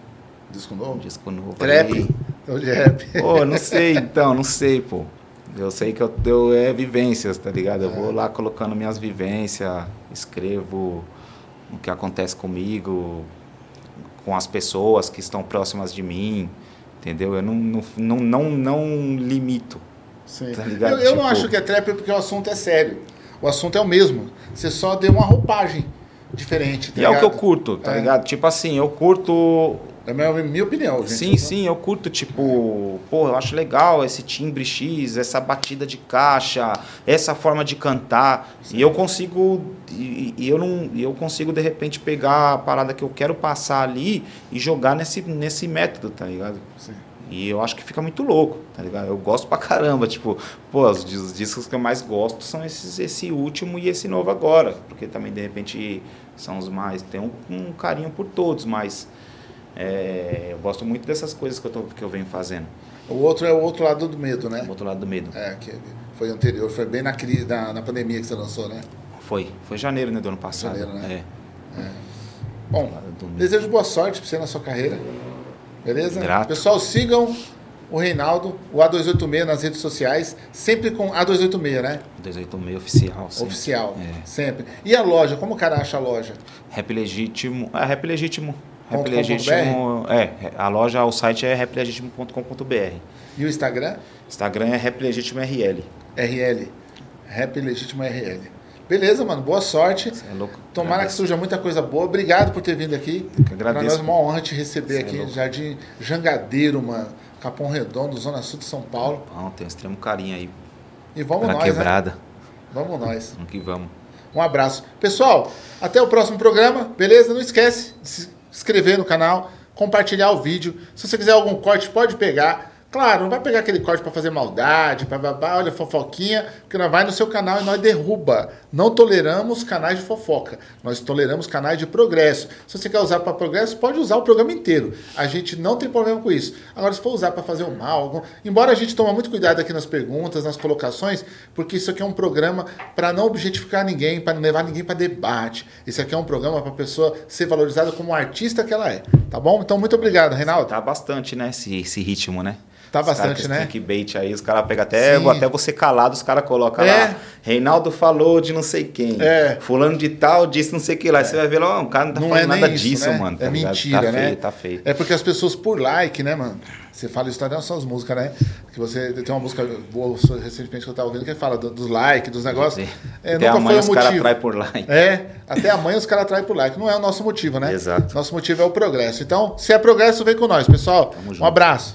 Disco novo? Disco novo. Trap? aí. Ou de rap? Pô, não sei, então, não sei, pô. Eu sei que eu, eu é vivências, tá ligado? Eu vou lá colocando minhas vivências, escrevo o que acontece comigo, com as pessoas que estão próximas de mim, entendeu? Eu não, não, não, não, não limito. Sim. Tá ligado? Eu, eu não Tipo- acho que é trap porque o assunto é sério. O assunto é o mesmo. Você só deu uma roupagem. diferente. Tá e é o que eu ligado? curto, tá É. ligado? Tipo assim, eu curto É a minha, opinião, gente. Sim, sim, eu curto, tipo, pô, eu acho legal esse timbre X, essa batida de caixa, essa forma de cantar. E eu consigo, e, e eu não, eu consigo de repente pegar a parada que eu quero passar ali e jogar nesse, nesse método, tá ligado? Sim. E eu acho que fica muito louco, tá ligado? Eu gosto pra caramba, tipo, pô, os, os discos que eu mais gosto são esses, esse último e esse novo agora, porque também de repente são os mais, tem um, um carinho por todos, mas é, eu gosto muito dessas coisas que eu, tô, que eu venho fazendo. O outro é o outro lado do medo, né? Do outro lado do medo. É, que foi anterior, foi bem na crise, na, na pandemia que você lançou, né? Foi, foi janeiro né, do ano passado. Janeiro, né? É. Bom, do medo. desejo boa sorte pra você na sua carreira. Beleza? Grato. Pessoal, sigam o Reinaldo, o A286 nas redes sociais, sempre com A286, né? 286 oficial. sim. Oficial. É. Sempre. E a loja, como o cara acha a loja? Rap Legítimo. É, Rap Legítimo. É, a loja, o site é raplegítimo.com.br. E o Instagram? Instagram é Rap Legítimo RL. RL. RL. Beleza, mano. Boa sorte. Você é louco? Tomara que Agradeço. surja muita coisa boa. Obrigado por ter vindo aqui. que Pra agradeço. nós é uma honra te receber Você é aqui. louco. Jardim Jangadeiro, mano. Capão Redondo, Zona Sul de São Paulo. Bom, tem um extremo carinho aí. E vamos na nós, né? quebrada. Vamos nós. Vamos que vamos. Um abraço. Pessoal, até o próximo programa, beleza? Não esquece de se inscrever no canal, compartilhar o vídeo. Se você quiser algum corte, pode pegar. Claro, não vai pegar aquele corte para fazer maldade, para babá, olha fofoquinha, porque nós vai no seu canal e nós derruba. Não toleramos canais de fofoca. Nós toleramos canais de progresso. Se você quer usar para progresso, pode usar o programa inteiro. A gente não tem problema com isso. Agora, se for usar para fazer o mal, algum- embora a gente tome muito cuidado aqui nas perguntas, nas colocações, porque isso aqui é um programa para não objetificar ninguém, para não levar ninguém para debate. Esse aqui é um programa para a pessoa ser valorizada como artista que ela é. Tá bom? Então, muito obrigado, Reinaldo. Tá bastante, né? Esse, esse ritmo, né? Tá Os caras bastante, com né? Clickbait aí, os caras pegam até, Sim. até você calado, os caras colocam É. lá. Reinaldo falou de não sei quem. É. Fulano de tal disse não sei o que lá. Aí Você vai ver lá, "Ó, o cara não tá Não falando é nada isso, disso, né? mano. tá é ligado? mentira, tá né? Feio, tá feio. É porque as pessoas por like, né, mano? Você fala isso até nas suas músicas, né? Que você tem uma música boa recentemente que eu tava ouvindo que fala do- dos likes, dos negócios. É, Até nunca amanhã foi os o caras motivo. traem por like. É, até amanhã os caras traem por like. Não é o nosso motivo, né? Exato. Nosso motivo é o progresso. Então, se é progresso, vem com nós, pessoal. Tamo Um junto. abraço.